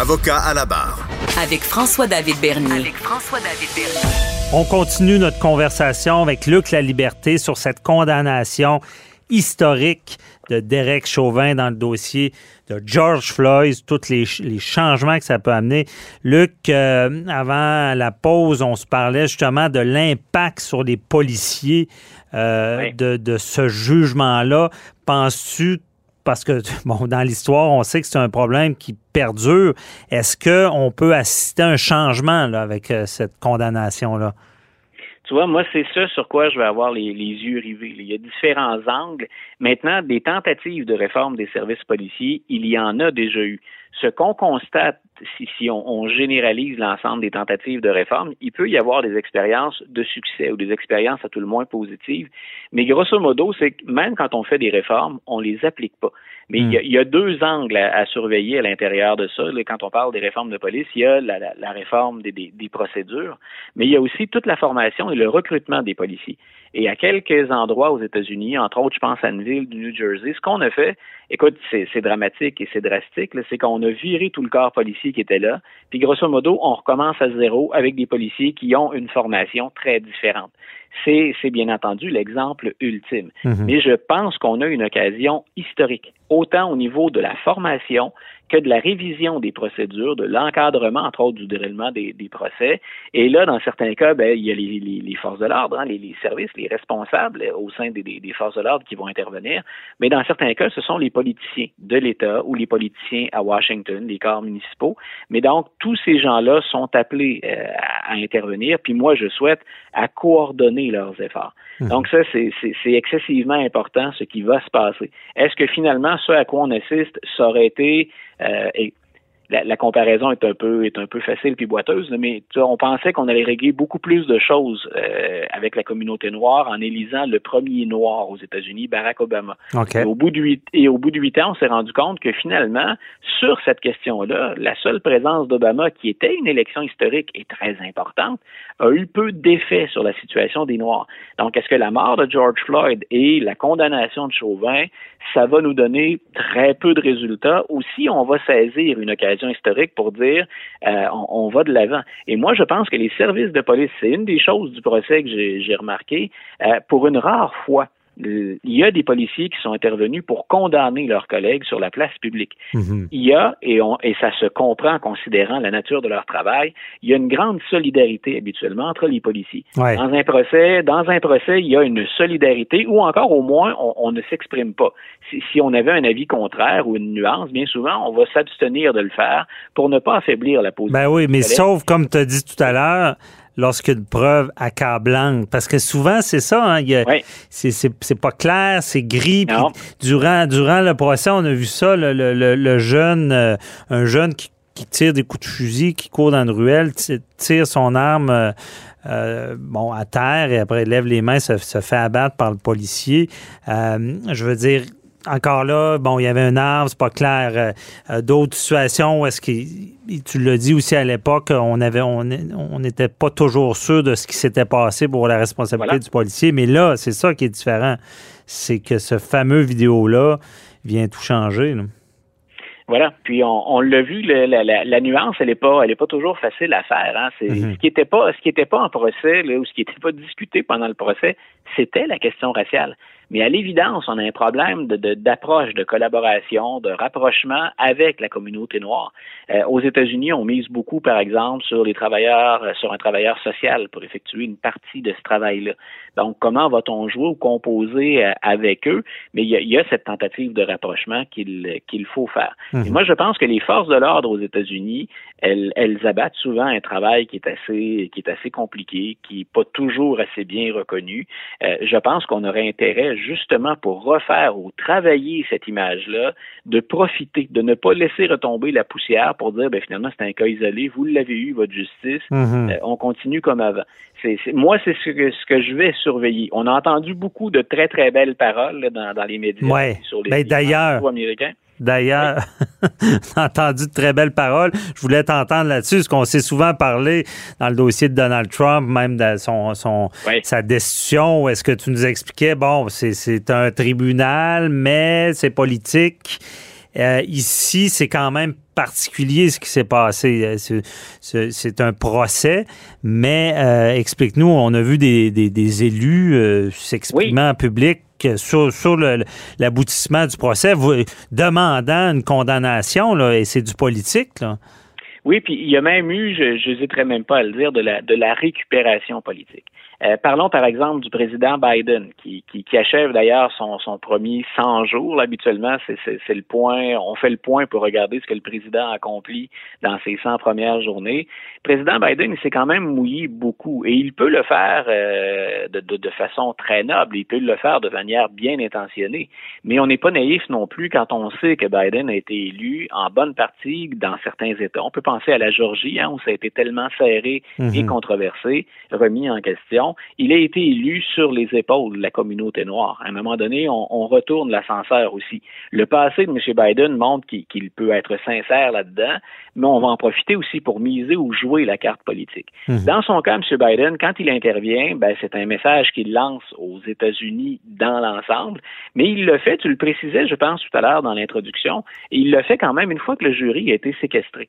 Avocat à la barre. Avec François-David Bernier. avec François-David Bernier. On continue notre conversation avec Luc La Liberté sur cette condamnation historique de Derek Chauvin dans le dossier de George Floyd, tous les, les changements que ça peut amener. Luc, euh, avant la pause, on se parlait justement de l'impact sur les policiers euh, Oui. de, de ce jugement-là. Penses-tu parce que bon, dans l'histoire, on sait que c'est un problème qui perdure. Est-ce qu'on peut assister à un changement là, avec euh, cette condamnation-là? Tu vois, moi, c'est ça sur quoi je vais avoir les, les yeux rivés. Il y a différents angles. Maintenant, des tentatives de réforme des services policiers, il y en a déjà eu. Ce qu'on constate, si, si on, on généralise l'ensemble des tentatives de réforme, il peut y avoir des expériences de succès ou des expériences à tout le moins positives. Mais grosso modo, c'est que même quand on fait des réformes, on les applique pas. Mais il, y a, il y a deux angles à, à surveiller à l'intérieur de ça. Quand on parle des réformes de police, il y a la, la- la réforme des, des- des procédures, mais il y a aussi toute la formation et le recrutement des policiers. Et à quelques endroits aux États-Unis, entre autres, je pense à une ville du New Jersey, ce qu'on a fait, écoute, c'est dramatique et c'est drastique, c'est qu'on a viré tout le corps policier qui était là, puis grosso modo, on recommence à zéro avec des policiers qui ont une formation très différente. C'est bien entendu l'exemple ultime. Mhm. Mais je pense qu'on a une occasion historique, autant au niveau de la formation que de la révision des procédures, de l'encadrement, entre autres, du déroulement des, des procès. Et là, dans certains cas, ben, il y a les, les- les forces de l'ordre, hein, les, les services, les responsables euh, au sein des, des- des forces de l'ordre qui vont intervenir. Mais dans certains cas, ce sont les politiciens de l'État ou les politiciens à Washington, les corps municipaux. Mais donc, tous ces gens-là sont appelés euh, à, intervenir. Puis moi, je souhaite à coordonner leurs efforts. Donc ça, c'est excessivement important ce qui va se passer. Est-ce que finalement, ce à quoi on assiste, ça aurait été euh, la, la comparaison est un peu est un peu facile puis boiteuse, mais tu vois, on pensait qu'on allait régler beaucoup plus de choses euh, avec la communauté noire en élisant le premier noir aux États-Unis, Barack Obama. OK. Et au bout de huit et au bout de huit ans, on s'est rendu compte que finalement, sur cette question-là, la seule présence d'Obama, qui était une élection historique et très importante, a eu peu d'effet sur la situation des Noirs. Donc, est-ce que la mort de George Floyd et la condamnation de Chauvin, ça va nous donner très peu de résultats, ou si on va saisir une occasion historique pour dire euh, on, va de l'avant. Et moi, je pense que les services de police, c'est une des choses du procès que j'ai j'ai remarqué, euh, pour une rare fois. Euh, Il y a des policiers qui sont intervenus pour condamner leurs collègues sur la place publique. Mhm. Il y a, et, on, et ça se comprend en considérant la nature de leur travail, il y a une grande solidarité habituellement entre les policiers. Ouais. Dans un procès, dans un procès, il y a une solidarité ou encore au moins on, on ne s'exprime pas. Si, si on avait un avis contraire ou une nuance, bien souvent on va s'abstenir de le faire pour ne pas affaiblir la position. Ben oui, mais sauf, comme tu as dit tout à l'heure, lorsqu'il y a une preuve accablante. Parce que souvent, c'est ça, hein, Oui. c'est- pas clair, c'est gris. durant, durant le procès, on a vu ça, le, le- le- le jeune, euh, un jeune qui, qui tire des coups de fusil, qui court dans une ruelle, ti- tire son arme euh, euh, bon, à terre et après lève les mains, se, se fait abattre par le policier. Je veux dire, encore là, bon, il y avait un arbre, c'est pas clair. Euh, euh, D'autres situations où est-ce que tu l'as dit aussi à l'époque, on avait on on n'était pas toujours sûr de ce qui s'était passé pour la responsabilité Voilà. du policier, mais là, c'est ça qui est différent. C'est que ce fameux vidéo-là vient tout changer. là. Voilà. Puis on, on l'a vu, la, la- la nuance, elle est pas, elle est pas toujours facile à faire. Hein. C'est Mhm. ce qui était pas, ce qui était pas en procès là, ou ce qui était pas discuté pendant le procès, c'était la question raciale. Mais à l'évidence, on a un problème de- de- d'approche, de, collaboration, de rapprochement avec la communauté noire. Euh, aux États-Unis, on mise beaucoup, par exemple, sur les travailleurs, euh, sur un travailleur social pour effectuer une partie de ce travail-là. Donc, comment va-t-on jouer ou composer euh, avec eux? Mais il y y a cette tentative de rapprochement qu'il qu'il faut faire. Et moi, je pense que les forces de l'ordre aux États-Unis, elles, elles abattent souvent un travail qui est assez, qui est assez compliqué, qui n'est pas toujours assez bien reconnu. Euh, je pense qu'on aurait intérêt justement pour refaire ou travailler cette image-là, de profiter, de ne pas laisser retomber la poussière pour dire, ben finalement, c'est un cas isolé, vous l'avez eu, votre justice, Mhm. euh, on continue comme avant. C'est, moi, c'est ce que, ce que je vais surveiller. On a entendu beaucoup de très, très belles paroles là, dans, dans les médias Ouais. sur les Ben, d'ailleurs- américains. D'ailleurs, j'ai entendu de très belles paroles. Je voulais t'entendre là-dessus, parce qu'on s'est souvent parlé dans le dossier de Donald Trump, même de son, son Oui. sa destitution, où est-ce que tu nous expliquais, bon, c'est, c'est un tribunal, mais c'est politique. Euh, ici, c'est quand même particulier ce qui s'est passé. Euh, C'est, un procès, mais euh, explique-nous, on a vu des, des- des élus euh, s'exprimer en public sur, l'aboutissement du procès, demandant une condamnation, là, et c'est du politique. Oui, puis il y a même eu, je n'hésiterai même pas à le dire, de la, de la récupération politique. Euh, parlons par exemple du président Biden, qui, qui, qui achève d'ailleurs son, son premier 100 jours. Là, habituellement, c'est, c'est, c'est le point, on fait le point pour regarder ce que le président a accompli dans ses 100 premières journées. Le président Biden, il s'est quand même mouillé beaucoup et il peut le faire euh, de, de, de façon très noble, il peut le faire de manière bien intentionnée. Mais on n'est pas naïf non plus quand on sait que Biden a été élu en bonne partie dans certains États. On peut penser à la Georgie, hein, où ça a été tellement serré et Mhm. controversé, remis en question. Il a été élu sur les épaules de la communauté noire. À un moment donné, on, on retourne l'ascenseur aussi. Le passé de M. Biden montre qu'il qu'il peut être sincère là-dedans, mais on va en profiter aussi pour miser ou jouer la carte politique. Mhm. Dans son cas, M. Biden, quand il intervient, ben, c'est un message qu'il lance aux États-Unis dans l'ensemble, mais il le fait, tu le précisais, je pense, tout à l'heure dans l'introduction, et il le fait quand même une fois que le jury a été séquestré.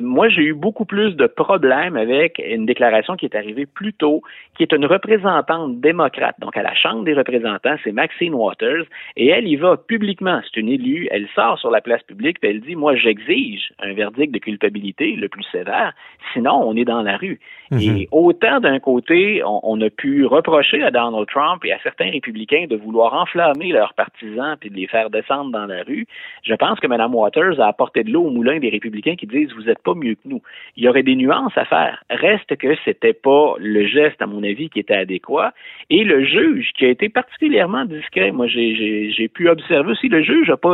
Moi, j'ai eu beaucoup plus de problèmes avec une déclaration qui est arrivée plus tôt, qui est une représentante démocrate. Donc, à la Chambre des représentants, c'est Maxine Waters, et elle y va publiquement. C'est une élue. Elle sort sur la place publique, puis elle dit, moi, j'exige un verdict de culpabilité le plus sévère. Sinon, on est dans la rue. Et autant d'un côté, on, on a pu reprocher à Donald Trump et à certains républicains de vouloir enflammer leurs partisans puis de les faire descendre dans la rue, je pense que Mme Waters a apporté de l'eau au moulin des républicains qui disent vous pas mieux que nous. Il y aurait des nuances à faire. Reste que c'était pas le geste, à mon avis, qui était adéquat. Et le juge, qui a été particulièrement discret, moi j'ai- pu observer aussi, le juge n'a pas,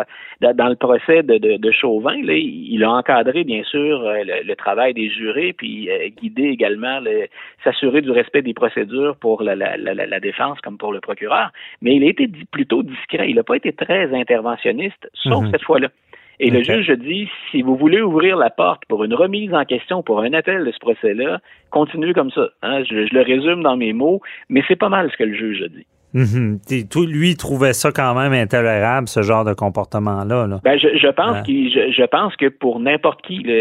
euh, dans, le procès de, de, de Chauvin, là, il, a encadré bien sûr euh, le, le travail des jurés, puis euh, guidé également, le- s'assurer du respect des procédures pour la, la, la, la défense comme pour le procureur. Mais il a été plutôt discret. Il n'a pas été très interventionniste, sauf Mhm. cette fois-là. Et le juge dit, si vous voulez ouvrir la porte pour une remise en question, pour un appel de ce procès-là, continuez comme ça. hein. Je, je le résume dans mes mots, mais c'est pas mal ce que le juge a dit. Toi, Lui, il trouvait ça quand même intolérable, ce genre de comportement-là. Là. Ben, je, je pense Ouais. je, je pense que pour n'importe qui, le-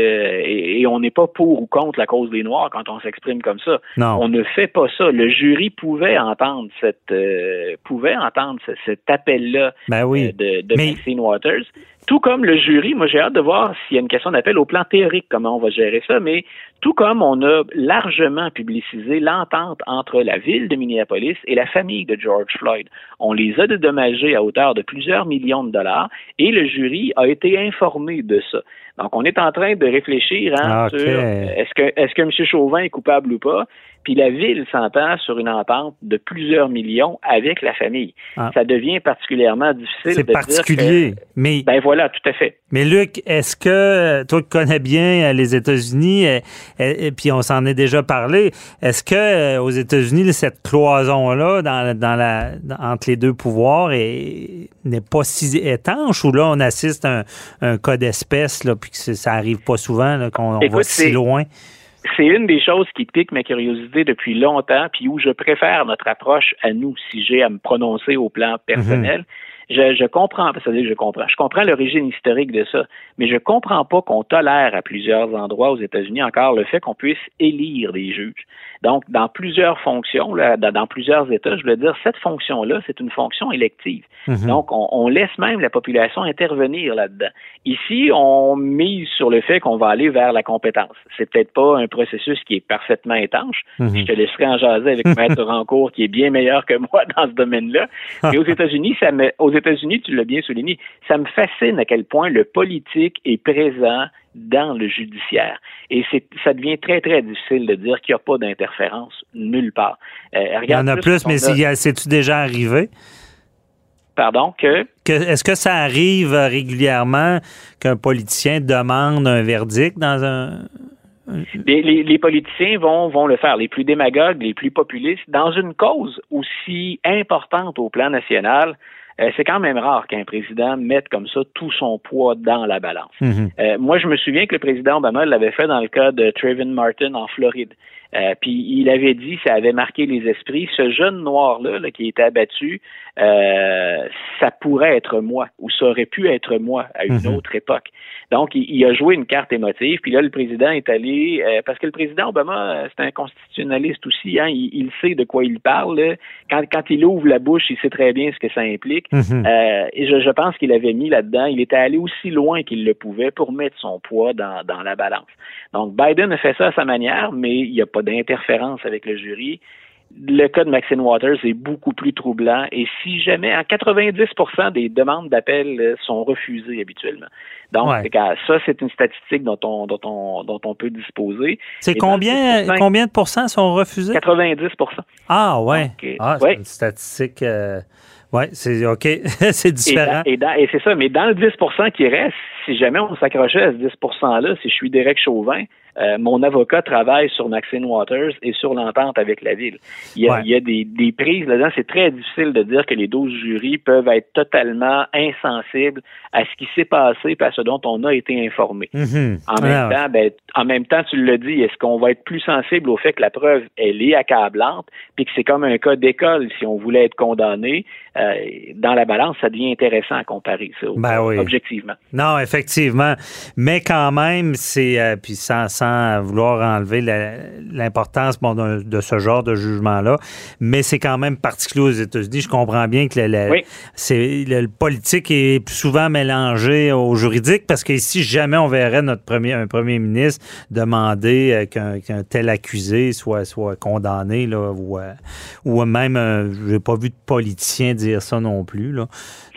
et, et on n'est pas pour ou contre la cause des Noirs quand on s'exprime comme ça. Non. On ne fait pas ça. Le jury pouvait entendre cette euh, pouvait entendre ce- cet appel-là Ben oui. euh, de, de Mais- Maxine Waters. Tout comme le jury, moi j'ai hâte de voir s'il y a une question d'appel au plan théorique, comment on va gérer ça, mais tout comme on a largement publicisé l'entente entre la ville de Minneapolis et la famille de George Floyd. On les a dédommagés à hauteur de plusieurs millions de dollars et le jury a été informé de ça. Donc, on est en train de réfléchir hein, Ah, sur euh, est-ce que est-ce que M. Chauvin est coupable ou pas? Puis la ville s'entend sur une entente de plusieurs millions avec la famille. Ah. Ça devient particulièrement difficile C'est dire particulier. que- Mais, ben voilà, tout à fait. mais Luc, est-ce que euh, toi qui connais bien euh, les États-Unis, euh, et puis on s'en est déjà parlé, est-ce que aux États-Unis, cette cloison-là dans, dans la, dans- entre les deux pouvoirs est- n'est pas si étanche ou là on assiste à un, un cas d'espèce, là, puis que ça arrive pas souvent, là, qu'on va si loin? C'est une des choses qui pique ma curiosité depuis longtemps, puis où je préfère notre approche à nous, si j'ai à me prononcer au plan personnel. Je, je comprends, c'est-à-dire que je comprends. Je comprends l'origine historique de ça, mais je comprends pas qu'on tolère à plusieurs endroits aux États-Unis encore le fait qu'on puisse élire des juges. Donc, dans plusieurs fonctions, là, dans, dans plusieurs États, je veux dire, cette fonction-là, c'est une fonction élective. Mhm. Donc, on, on laisse même la population intervenir là-dedans. Ici, on mise sur le fait qu'on va aller vers la compétence. C'est peut-être pas un processus qui est parfaitement étanche. Mhm. Je te laisserai en jaser avec Maître Rancourt, qui est bien meilleur que moi dans ce domaine-là. Mais aux États-Unis, ça me, aux États-Unis, tu l'as bien souligné, ça me fascine à quel point le politique est présent dans le judiciaire. Et ça devient très, très difficile de dire qu'il n'y a pas d'interférence nulle part. Euh, Il y en a plus, mais a- c'est- c'est-tu déjà arrivé? pardon, que... que Est-ce que ça arrive régulièrement qu'un politicien demande un verdict dans un... Les, les, les, politiciens vont, vont le faire, les plus démagogues, les plus populistes, dans une cause aussi importante au plan national euh, c'est quand même rare qu'un président mette comme ça tout son poids dans la balance. Mhm. Euh, moi, je me souviens que le président Obama l'avait fait dans le cas de Trayvon Martin en Floride. Euh, puis il avait dit, ça avait marqué les esprits, ce jeune noir-là là, qui était abattu, euh, ça pourrait être moi, ou ça aurait pu être moi à une Mhm. autre époque. Donc, il, il, a joué une carte émotive, puis là, le président est allé, euh, parce que le président Obama, euh, c'est un constitutionnaliste aussi, hein, il, il, sait de quoi il parle. Là. Quand, quand il ouvre la bouche, il sait très bien ce que ça implique. Mhm. Euh, et je, je pense qu'il avait mis là-dedans, il était allé aussi loin qu'il le pouvait pour mettre son poids dans, dans la balance. Donc, Biden a fait ça à sa manière, mais il n'y a pas d'interférence avec le jury. Le cas de Maxine Waters est beaucoup plus troublant et si jamais, en 90% des demandes d'appel euh, sont refusées habituellement. Donc, Ouais. ça, c'est une statistique dont on, dont on, dont on peut disposer. C'est combien, 10%, combien de pourcents sont refusés? 90% Ah, ouais. Donc, euh, ah, c'est ouais. une statistique. euh, ouais, c'est OK. c'est Et, différent. dans- et, dans- et c'est ça, mais dans le 10 qui reste, si jamais on s'accrochait à ce 10 %-là, si je suis Derek Chauvin, euh, mon avocat travaille sur Maxine Waters et sur l'entente avec la ville. Il y a, Ouais. il y a des, des prises là-dedans. C'est très difficile de dire que les 12 jurys peuvent être totalement insensibles à ce qui s'est passé et à ce dont on a été informé. Mhm. En même Ah, temps, ben, en même temps, tu le dis, est-ce qu'on va être plus sensible au fait que la preuve, elle est accablante, puis que c'est comme un cas d'école si on voulait être condamné, euh, dans la balance, ça devient intéressant à comparer ça, Ben oui. objectivement. Non, effectivement. Mais quand même, c'est. euh, puis sans, sans vouloir enlever l'importance bon, de ce genre de jugement-là, mais c'est quand même particulier aux États-Unis. Je comprends bien que le, le- Oui. c'est, le, le politique est souvent mélangé au juridique parce qu'ici, jamais on verrait notre premier, un premier ministre demander euh, qu'un, tel accusé soit, soit condamné, là, ou, euh, ou même, euh, j'ai pas vu de politicien dire ça non plus. Là.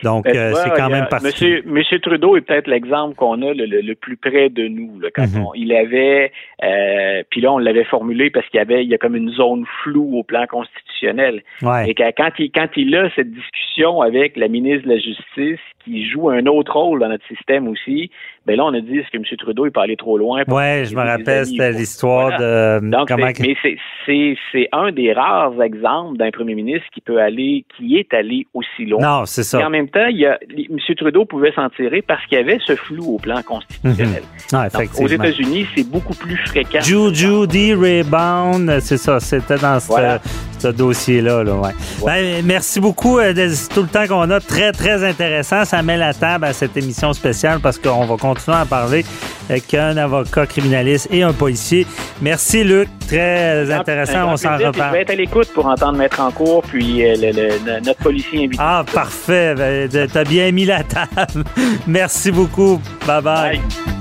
Donc, Ben, euh, c'est quand a- même particulier. Monsieur, Monsieur Trudeau est peut-être l'exemple qu'on a le, le- le plus près de nous. Là, quand Mhm. on- il avait, euh, puis là on l'avait formulé parce qu'il y avait, il y a comme une zone floue au plan constitutionnel. Ouais. Et quand il, quand il a cette discussion avec la ministre de la Justice, qui joue un autre rôle dans notre système aussi, ben là, on a dit, est-ce que M. Trudeau est pas allé trop loin? Ouais, je me rappelle, c'était l'histoire de Donc, comment mais c'est- c'est c'est un des rares exemples d'un premier ministre qui peut aller, qui est allé aussi loin. Non, c'est Et en ça. même temps, il y a, M. Trudeau pouvait s'en tirer parce qu'il y avait ce flou au plan constitutionnel. Ah, Donc, aux. États-Unis, c'est beaucoup plus fréquent. Juju D. Rebound, c'est ça, c'était dans ce, Voilà. ce dossier-là. Là, ouais. Ben, merci beaucoup euh, de c'est tout le temps qu'on a. Très, très intéressant. Ça met la table à cette émission spéciale parce qu'on va continuer à parler avec un avocat criminaliste et un policier. Merci, Luc. Très intéressant. On s'en puis Je reparle. vais être à l'écoute pour entendre Maître en cours, puis euh, le- le- notre policier invité. Ah, parfait. Ben, T'as bien mis la table. Merci beaucoup. Bye-bye. Bye.